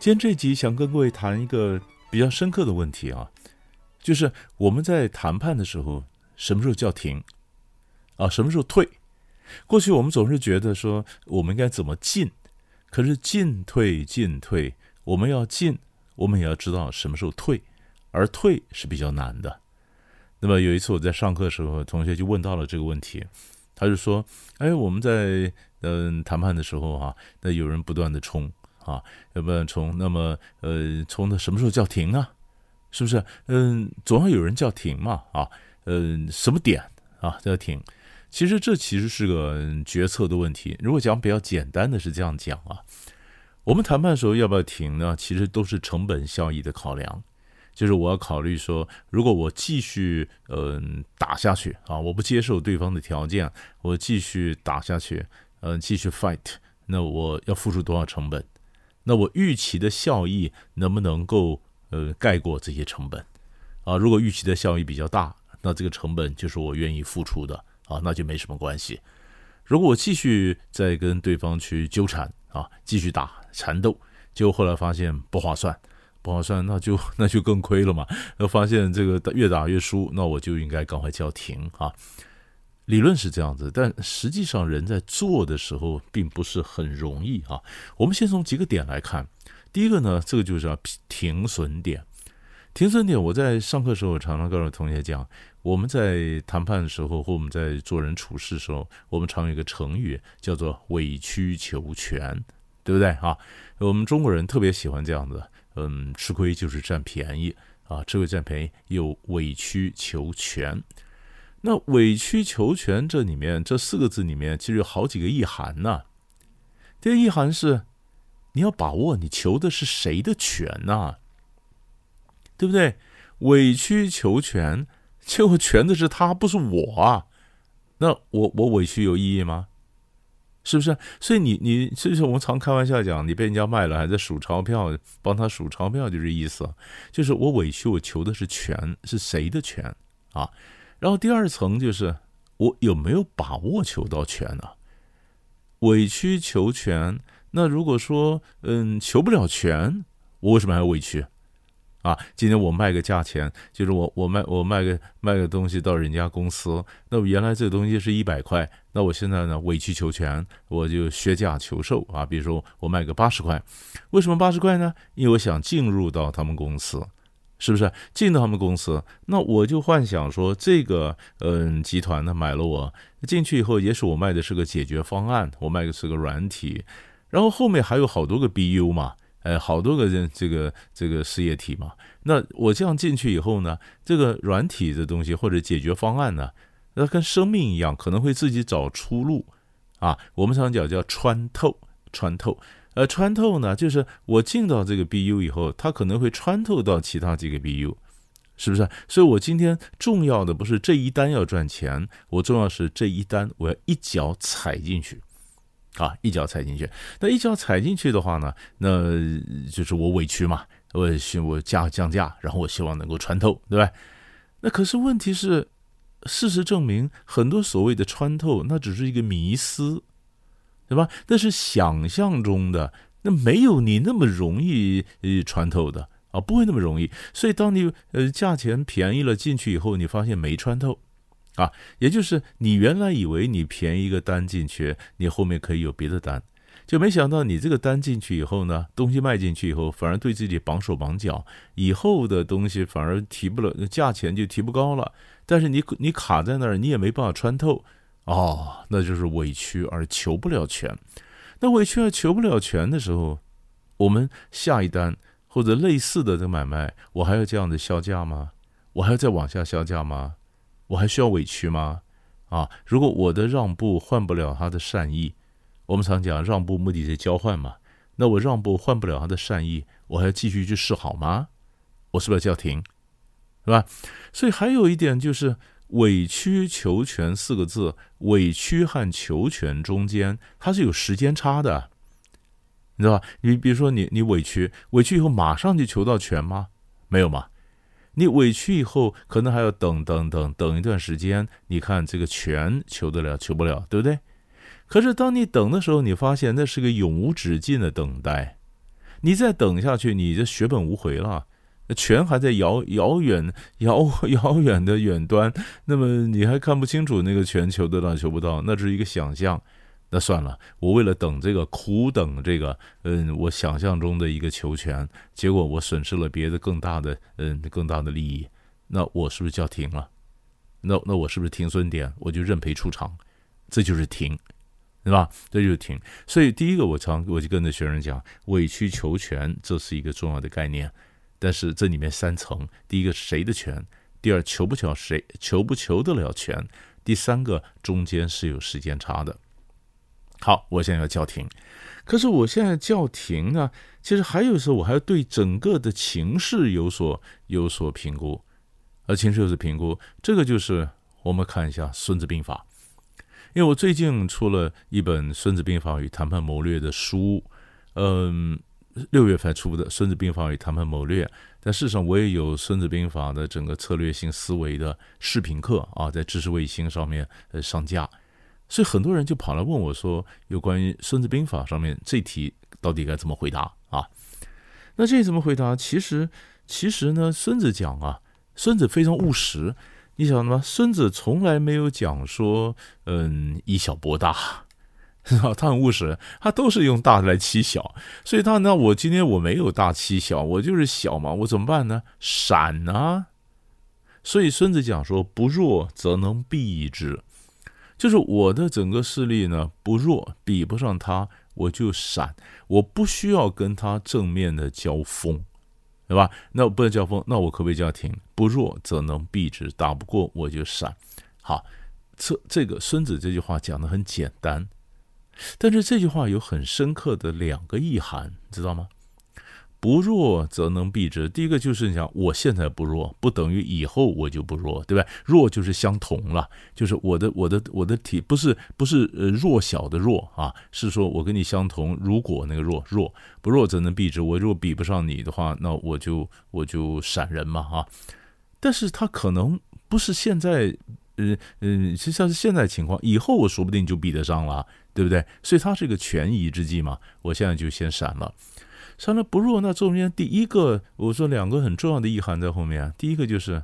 今天这集想跟各位谈一个比较深刻的问题啊，就是我们在谈判的时候，什么时候叫停啊？什么时候退？过去我们总是觉得说我们应该怎么进，可是进退进退，我们要进，我们也要知道什么时候退，而退是比较难的。那么有一次我在上课的时候，同学就问到了这个问题，他就说：“哎，我们在嗯谈判的时候啊，那有人不断的冲啊，要不然冲，那么呃冲的什么时候叫停啊？是不是？嗯，总要有人叫停嘛啊？嗯，什么点啊叫停？其实这其实是个决策的问题。如果讲比较简单的是这样讲啊，我们谈判的时候要不要停呢？其实都是成本效益的考量。”就是我要考虑说，如果我继续嗯、打下去啊，我不接受对方的条件，我继续打下去，嗯、继续 fight，那我要付出多少成本？那我预期的效益能不能够呃盖过这些成本？啊，如果预期的效益比较大，那这个成本就是我愿意付出的啊，那就没什么关系。如果我继续再跟对方去纠缠啊，继续打缠斗，结果后来发现不划算。不划算，那就那就更亏了嘛。那发现这个越打越输，那我就应该赶快叫停啊。理论是这样子，但实际上人在做的时候并不是很容易啊。我们先从几个点来看。第一个呢，这个就是要停损点。停损点，我在上课时候常常告诉同学讲，我们在谈判的时候或我们在做人处事的时候，我们常有一个成语叫做委曲求全，对不对啊？我们中国人特别喜欢这样子。嗯，吃亏就是占便宜啊，吃亏占便宜又委曲求全。那委曲求全这里面这四个字里面其实有好几个意涵呐。第一个意涵是你要把握你求的是谁的权呐，对不对？委曲求全，结果全的是他，不是我啊。那我我委屈有意义吗？是不是？所以你你，所以说我们常开玩笑讲，你被人家卖了，还在数钞票，帮他数钞票，就这意思。就是我委屈，我求的是权，是谁的权啊？然后第二层就是我有没有把握求到权呢？委曲求全，那如果说嗯求不了权，我为什么还要委屈？啊，今天我卖个价钱，就是我我卖我卖个卖个东西到人家公司，那么原来这个东西是一百块，那我现在呢委曲求全，我就削价求售啊，比如说我卖个八十块，为什么八十块呢？因为我想进入到他们公司，是不是？进到他们公司，那我就幻想说这个嗯集团呢买了我进去以后，也许我卖的是个解决方案，我卖的是个软体，然后后面还有好多个 BU 嘛。呃，好多个这，这个这个事业体嘛，那我这样进去以后呢，这个软体的东西或者解决方案呢，那跟生命一样，可能会自己找出路啊。我们常讲叫穿透，穿透，呃，穿透呢，就是我进到这个 BU 以后，它可能会穿透到其他几个 BU，是不是？所以我今天重要的不是这一单要赚钱，我重要是这一单我要一脚踩进去。啊，一脚踩进去，那一脚踩进去的话呢，那就是我委屈嘛，我我价降价，然后我希望能够穿透，对吧？那可是问题是，事实证明，很多所谓的穿透，那只是一个迷思，对吧？那是想象中的，那没有你那么容易呃穿透的啊，不会那么容易。所以当你呃价钱便宜了进去以后，你发现没穿透。啊，也就是你原来以为你便宜一个单进去，你后面可以有别的单，就没想到你这个单进去以后呢，东西卖进去以后，反而对自己绑手绑脚，以后的东西反而提不了，价钱就提不高了。但是你你卡在那儿，你也没办法穿透，哦，那就是委屈而求不了全。那委屈而求不了全的时候，我们下一单或者类似的这个买卖，我还要这样的削价吗？我还要再往下削价吗？我还需要委屈吗？啊，如果我的让步换不了他的善意，我们常讲让步目的是交换嘛，那我让步换不了他的善意，我还要继续去示好吗？我是不是要叫停？是吧？所以还有一点就是委曲求全四个字，委屈和求全中间它是有时间差的，你知道吧？你比如说你你委屈委屈以后马上就求到全吗？没有嘛？你委屈以后可能还要等等等等一段时间，你看这个全求得了求不了，对不对？可是当你等的时候，你发现那是个永无止境的等待，你再等下去，你就血本无回了。全还在遥遥远 遥遥远的远端，那么你还看不清楚那个全求得到求不到，那只是一个想象。那算了，我为了等这个苦等这个，嗯，我想象中的一个求全，结果我损失了别的更大的，嗯，更大的利益。那我是不是叫停了？那那我是不是停损点？我就认赔出场，这就是停，对吧？这就是停。所以第一个，我常我就跟着学生讲，委曲求全，这是一个重要的概念。但是这里面三层：第一个是谁的权？第二求不求谁？求不求得了权？第三个中间是有时间差的。好，我现在要叫停。可是我现在叫停呢，其实还有时候我还要对整个的情势有所有所评估，而情势有所评估，这个就是我们看一下《孙子兵法》，因为我最近出了一本《孙子兵法与谈判谋略》的书，嗯。六月份出的《孙子兵法与谈判谋略》，但事实上我也有《孙子兵法》的整个策略性思维的视频课啊，在知识卫星上面呃上架，所以很多人就跑来问我说，有关于《孙子兵法》上面这题到底该怎么回答啊？那这怎么回答？其实其实呢，孙子讲啊，孙子非常务实，你晓得吗？孙子从来没有讲说，嗯，以小博大。他很务实，他都是用大来欺小，所以他那我今天我没有大欺小，我就是小嘛，我怎么办呢？闪啊！所以孙子讲说，不弱则能避之，就是我的整个势力呢不弱，比不上他，我就闪，我不需要跟他正面的交锋，对吧？那不能交锋，那我可不可以叫停？不弱则能避之，打不过我就闪。好，这这个孙子这句话讲的很简单。但是这句话有很深刻的两个意涵，知道吗？不弱则能避之。第一个就是你想，我现在不弱，不等于以后我就不弱，对吧？弱就是相同了，就是我的我的我的体不是不是呃弱小的弱啊，是说我跟你相同。如果那个弱弱不弱则能避之，我如果比不上你的话，那我就我就闪人嘛啊。但是他可能不是现在，嗯、呃、嗯，实际上是现在情况，以后我说不定就比得上了。对不对？所以它是一个权宜之计嘛。我现在就先闪了，闪了不弱。那中间第一个，我说两个很重要的意涵在后面。第一个就是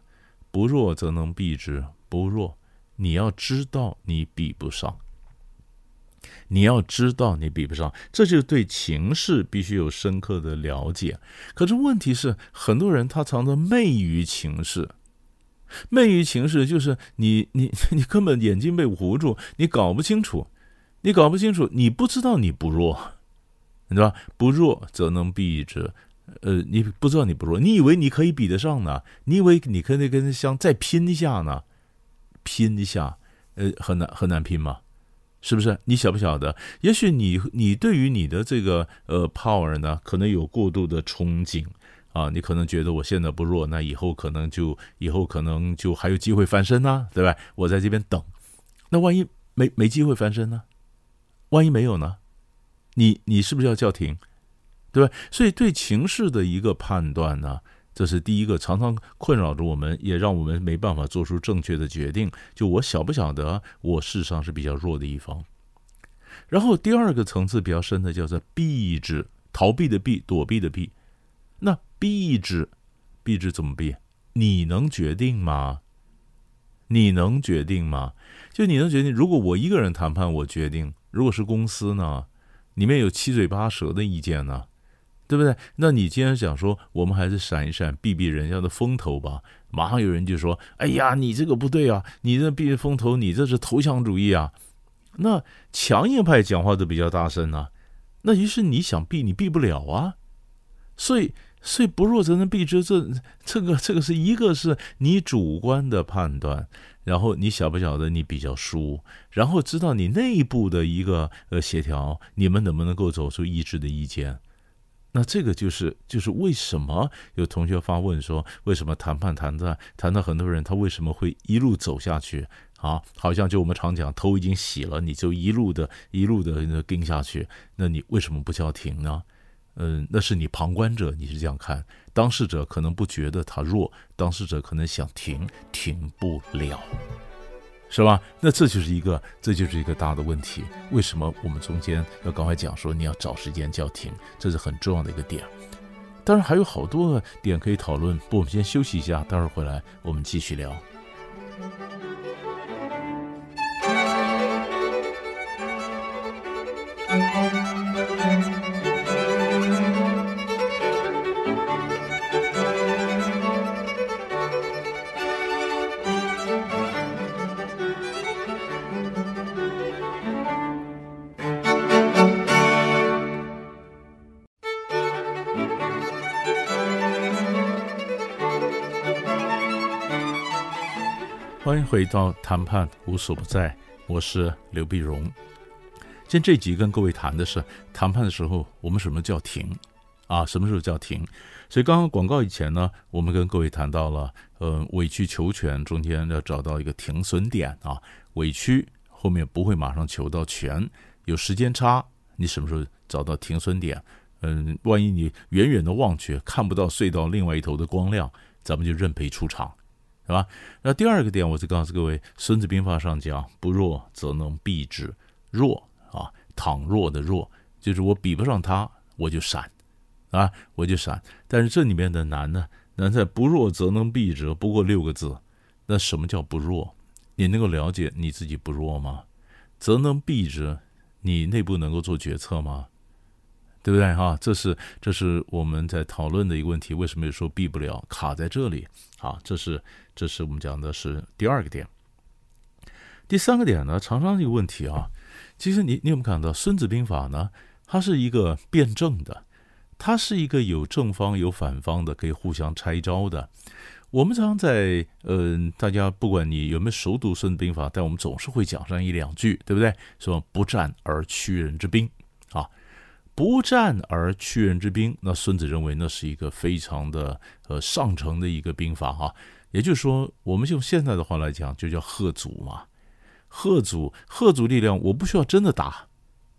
不弱则能避之，不弱，你要知道你比不上，你要知道你比不上，这就是对情势必须有深刻的了解。可是问题是，很多人他常常昧于情势，昧于情势就是你你 你根本眼睛被糊住，你搞不清楚。你搞不清楚，你不知道你不弱，对吧？不弱则能避之。呃，你不知道你不弱，你以为你可以比得上呢？你以为你可以跟他相再拼一下呢？拼一下，呃，很难很难拼吗？是不是？你晓不晓得？也许你你对于你的这个呃 power 呢，可能有过度的憧憬啊，你可能觉得我现在不弱，那以后可能就以后可能就还有机会翻身呢，对吧？我在这边等，那万一没没机会翻身呢？万一没有呢？你你是不是要叫停？对吧？所以对情势的一个判断呢，这是第一个常常困扰着我们，也让我们没办法做出正确的决定。就我晓不晓得，我事实上是比较弱的一方。然后第二个层次比较深的叫做避之，逃避的避，躲避的避。那避之，避之怎么避？你能决定吗？你能决定吗？就你能决定？如果我一个人谈判，我决定。如果是公司呢，里面有七嘴八舌的意见呢，对不对？那你既然想说，我们还是闪一闪，避避人家的风头吧。马上有人就说：“哎呀，你这个不对啊，你这避风头，你这是投降主义啊。”那强硬派讲话都比较大声啊。那于是你想避，你避不了啊。所以，所以不弱则能避之，这这个这个是一个是你主观的判断，然后你晓不晓得你比较输，然后知道你内部的一个呃协调，你们能不能够走出一致的意见？那这个就是就是为什么有同学发问说，为什么谈判谈的谈到很多人他为什么会一路走下去啊？好像就我们常讲头已经洗了，你就一路的一路的那跟下去，那你为什么不叫停呢？嗯，那是你旁观者，你是这样看，当事者可能不觉得他弱，当事者可能想停，停不了，是吧？那这就是一个，这就是一个大的问题。为什么我们中间要刚才讲说你要找时间叫停？这是很重要的一个点。当然还有好多点可以讨论，不，我们先休息一下，待会儿回来我们继续聊。欢迎回到谈判无所不在，我是刘碧荣。今天这集跟各位谈的是谈判的时候，我们什么叫停啊？什么时候叫停？所以刚刚广告以前呢，我们跟各位谈到了，呃，委曲求全中间要找到一个停损点啊。委屈后面不会马上求到全，有时间差，你什么时候找到停损点？嗯，万一你远远的望去看不到隧道另外一头的光亮，咱们就认赔出场。是吧？那第二个点，我就告诉各位，《孙子兵法》上讲：“不弱则能避之。”弱啊，倘弱的弱，就是我比不上他，我就闪，啊，我就闪。但是这里面的难呢，难在“不弱则能避之”，不过六个字。那什么叫不弱？你能够了解你自己不弱吗？则能避之，你内部能够做决策吗？对不对哈？这是这是我们在讨论的一个问题。为什么有时候避不了，卡在这里？啊，这是这是我们讲的是第二个点。第三个点呢，常常一个问题啊。其实你你有没有看到《孙子兵法》呢？它是一个辩证的，它是一个有正方有反方的，可以互相拆招的。我们常在嗯、呃，大家不管你有没有熟读《孙子兵法》，但我们总是会讲上一两句，对不对？说不战而屈人之兵。不战而屈人之兵，那孙子认为那是一个非常的呃上乘的一个兵法哈。也就是说，我们用现在的话来讲，就叫吓阻嘛。吓阻，吓阻力量，我不需要真的打，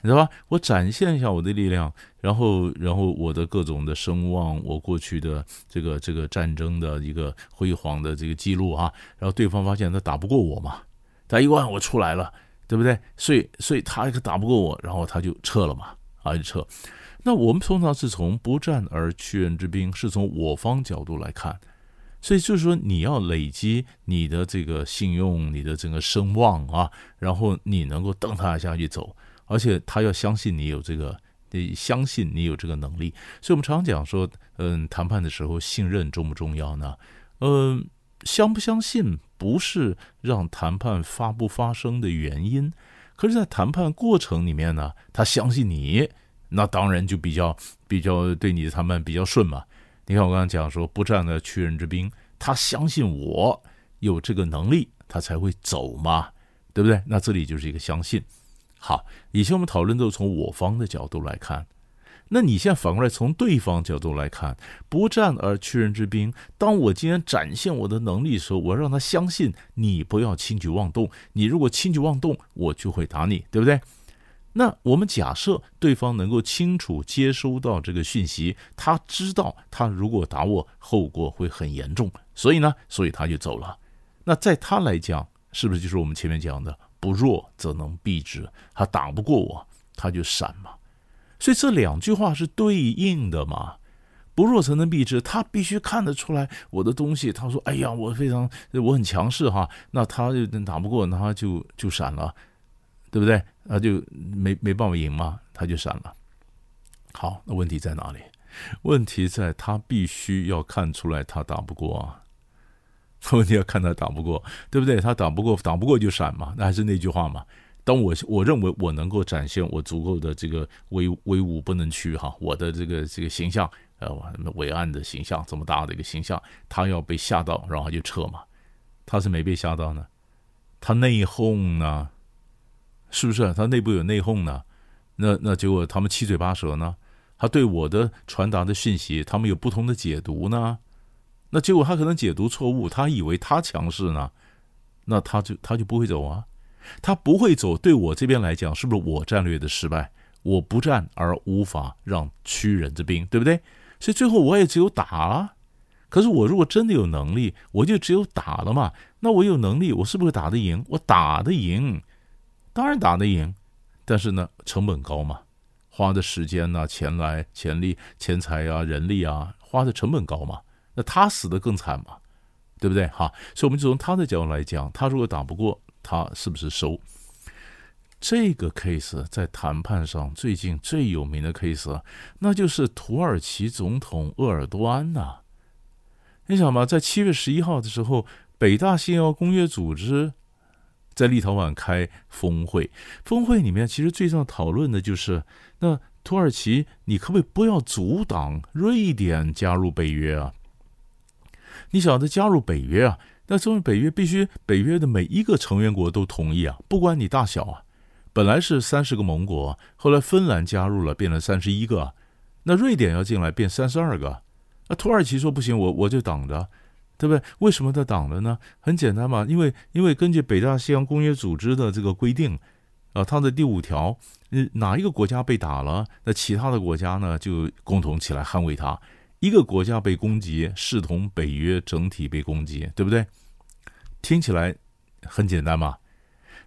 你知道吧？我展现一下我的力量，然后然后我的各种的声望，我过去的这个这个战争的一个辉煌的这个记录啊。然后对方发现他打不过我嘛，他一万我出来了，对不对？所以所以他可打不过我，然后他就撤了嘛。啊，撤。那我们通常是从不战而屈人之兵，是从我方角度来看，所以就是说你要累积你的这个信用，你的整个声望啊，然后你能够蹬他下去走，而且他要相信你有这个，你相信你有这个能力。所以我们常讲说，嗯，谈判的时候信任重不重要呢？嗯，相不相信不是让谈判发不发生的原因。可是，在谈判过程里面呢，他相信你，那当然就比较比较对你的谈判比较顺嘛。你看我刚刚讲说，不战的屈人之兵，他相信我有这个能力，他才会走嘛，对不对？那这里就是一个相信。好，以前我们讨论都是从我方的角度来看。那你现在反过来从对方角度来看，不战而屈人之兵。当我今天展现我的能力的时候，我让他相信你不要轻举妄动。你如果轻举妄动，我就会打你，对不对？那我们假设对方能够清楚接收到这个讯息，他知道他如果打我，后果会很严重，所以呢，所以他就走了。那在他来讲，是不是就是我们前面讲的“不弱则能避之”？他打不过我，他就闪嘛。所以这两句话是对应的嘛？不弱才能避之，他必须看得出来我的东西。他说：“哎呀，我非常，我很强势哈。”那他就打不过，那他就就闪了，对不对？那就没没办法赢嘛，他就闪了。好，那问题在哪里？问题在他必须要看出来他打不过啊。问题要看他打不过，对不对？他打不过，打不过就闪嘛。那还是那句话嘛。当我我认为我能够展现我足够的这个威威武不能屈哈，我的这个这个形象呃，伟岸的形象，这么大的一个形象，他要被吓到，然后就撤嘛。他是没被吓到呢，他内讧呢，是不是？他内部有内讧呢？那那结果他们七嘴八舌呢？他对我的传达的讯息，他们有不同的解读呢？那结果他可能解读错误，他以为他强势呢，那他就他就不会走啊，他不会走。对我这边来讲，是不是我战略的失败？我不战而无法让屈人之兵，对不对？所以最后我也只有打啊。可是我如果真的有能力，我就只有打了嘛。那我有能力，我是不是打得赢？我打得赢，当然打得赢。但是呢，成本高嘛，花的时间呐、钱来、钱力、钱财啊、人力啊，花的成本高嘛。那他死得更惨嘛，对不对？哈，所以我们就从他的角度来讲，他如果打不过，他是不是收？这个 case 在谈判上最近最有名的 case，那就是土耳其总统鄂尔多安呐。你想嘛，在七月十一号的时候，北大西洋公约组织在立陶宛开峰会，峰会里面其实最重要讨论的就是，那土耳其你可不可以不要阻挡瑞典加入北约啊？你晓得加入北约啊，那作为北约必须北约的每一个成员国都同意啊，不管你大小啊。本来是三十个盟国，后来芬兰加入了，变成三十一个。那瑞典要进来，变三十二个。那土耳其说不行，我我就挡着，对不对？为什么他挡着呢？很简单嘛，因为因为根据北大西洋公约组织的这个规定，啊，它的第五条，嗯，哪一个国家被打了，那其他的国家呢就共同起来捍卫它。一个国家被攻击，视同北约整体被攻击，对不对？听起来很简单嘛。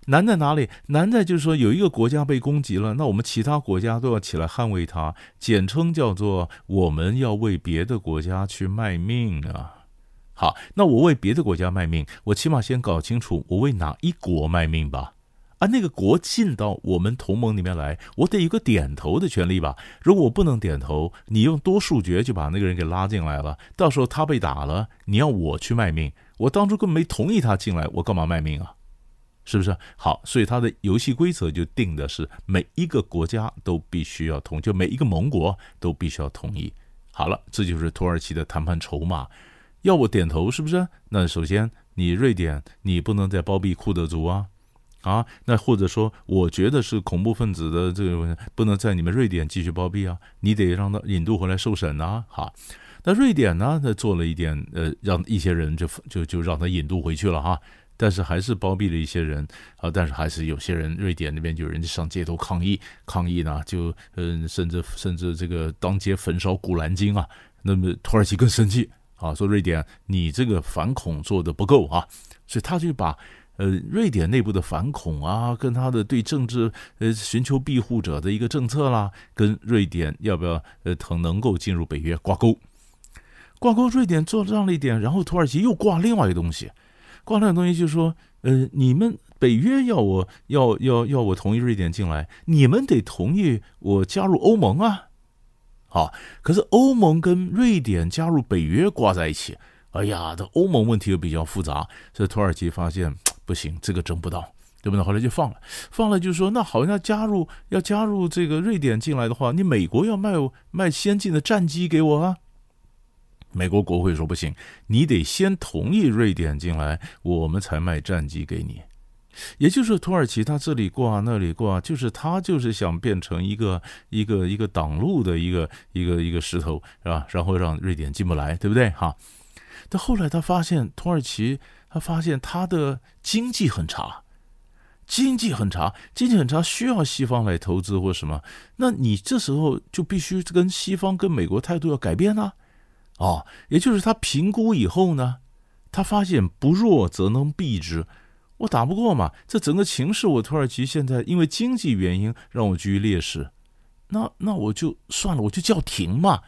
难在哪里？难在就是说，有一个国家被攻击了，那我们其他国家都要起来捍卫它，简称叫做我们要为别的国家去卖命啊。好，那我为别的国家卖命，我起码先搞清楚我为哪一国卖命吧。啊，那个国进到我们同盟里面来，我得有个点头的权利吧。如果我不能点头，你用多数决就把那个人给拉进来了，到时候他被打了，你要我去卖命，我当初根本没同意他进来，我干嘛卖命啊？是不是好？所以他的游戏规则就定的是每一个国家都必须要同，就每一个盟国都必须要同意。好了，这就是土耳其的谈判筹码。要我点头，是不是？那首先，你瑞典，你不能再包庇库德族啊，啊，那或者说，我觉得是恐怖分子的这个，不能在你们瑞典继续包庇啊，你得让他引渡回来受审啊。哈，那瑞典呢，他做了一点，呃，让一些人就就就让他引渡回去了哈。但是还是包庇了一些人啊，但是还是有些人，瑞典那边就有人上街头抗议，抗议呢，就嗯，甚至甚至这个当街焚烧古兰经啊。那么土耳其更生气啊，说瑞典你这个反恐做得不够啊，所以他就把呃瑞典内部的反恐啊，跟他的对政治呃寻求庇护者的一个政策啦，跟瑞典要不要呃能能够进入北约挂钩，挂钩，瑞典做这样的一点，然后土耳其又挂另外一个东西。挂那个东西就是说，呃，你们北约要我要要要我同意瑞典进来，你们得同意我加入欧盟啊。好，可是欧盟跟瑞典加入北约挂在一起，哎呀，这欧盟问题又比较复杂，所以土耳其发现不行，这个争不到，对不对？后来就放了，放了就说，那好像加入要加入这个瑞典进来的话，你美国要卖卖先进的战机给我啊。美国国会说不行，你得先同意瑞典进来，我们才卖战机给你。也就是土耳其他这里挂那里挂，就是他就是想变成一个一个一个挡路的一个一个一个石头，是吧？然后让瑞典进不来，对不对？哈。但后来他发现土耳其，他发现他的经济很差，经济很差，经济很差，需要西方来投资或什么。那你这时候就必须跟西方跟美国态度要改变啊。哦，也就是他评估以后呢，他发现不弱则能避之，我打不过嘛，这整个情势，我土耳其现在因为经济原因让我居于劣势，那那我就算了，我就叫停嘛。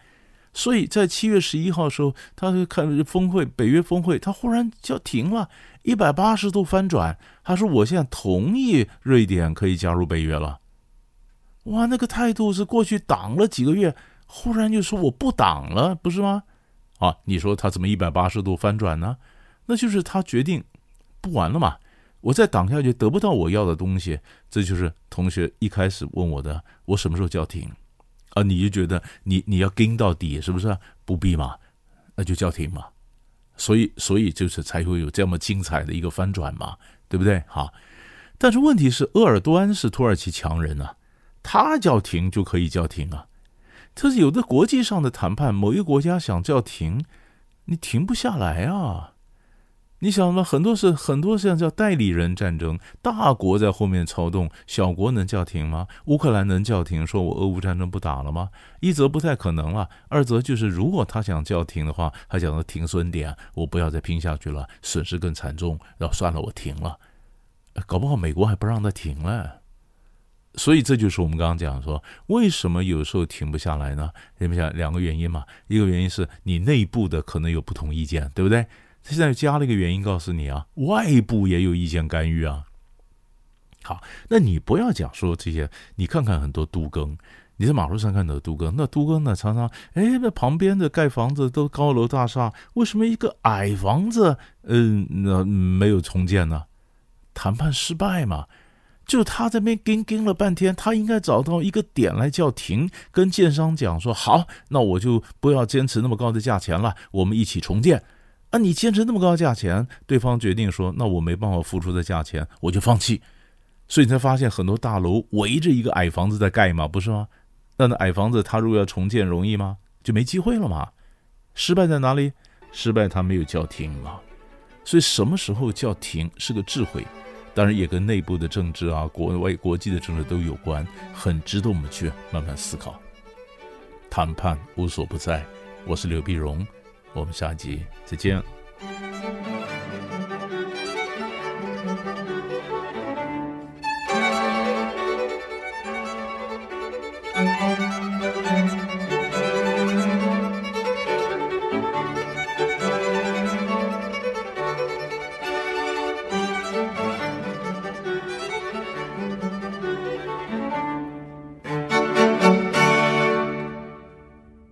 所以在七月十一号的时候，他看峰会，北约峰会，他忽然叫停了，一百八十度翻转，他说我现在同意瑞典可以加入北约了。哇，那个态度是过去挡了几个月，忽然就说我不挡了，不是吗？啊，你说他怎么一百八十度翻转呢？那就是他决定不玩了嘛，我再挡下去得不到我要的东西，这就是同学一开始问我的，我什么时候叫停？啊，你就觉得你你要跟到底，是不是？不必嘛，那就叫停嘛。所以，所以就是才会有这么精彩的一个翻转嘛，对不对？好，但是问题是，鄂尔多安是土耳其强人啊，他叫停就可以叫停啊。这是有的国际上的谈判，某一个国家想叫停，你停不下来啊。你想嘛，很多是很多像叫代理人战争，大国在后面操纵，小国能叫停吗？乌克兰能叫停，说我俄乌战争不打了吗？一则不太可能了，二则就是如果他想叫停的话，他讲的停损点，我不要再拼下去了，损失更惨重，然后算了，我停了。搞不好美国还不让他停了，所以这就是我们刚刚讲说，为什么有时候停不下来呢？停不下来两个原因嘛，一个原因是你内部的可能有不同意见，对不对？现在加了一个原因告诉你啊，外部也有意见干预啊。好，那你不要讲说这些，你看看很多都更，你在马路上看到都更，那都更呢常常，哎，那旁边的盖房子都高楼大厦，为什么一个矮房子，嗯，那没有重建呢？谈判失败嘛，就他这边跟跟了半天，他应该找到一个点来叫停，跟建商讲说，好，那我就不要坚持那么高的价钱了，我们一起重建。啊，你坚持那么高的价钱，对方决定说，那我没办法付出的价钱，我就放弃。所以你才发现很多大楼围着一个矮房子在盖嘛，不是吗？那那矮房子他如果要重建容易吗？就没机会了嘛。失败在哪里？失败他没有叫停嘛。所以什么时候叫停是个智慧，当然也跟内部的政治啊、国外国际的政治都有关，很值得我们去慢慢思考。谈判无所不在，我是刘碧荣。我们下集再见。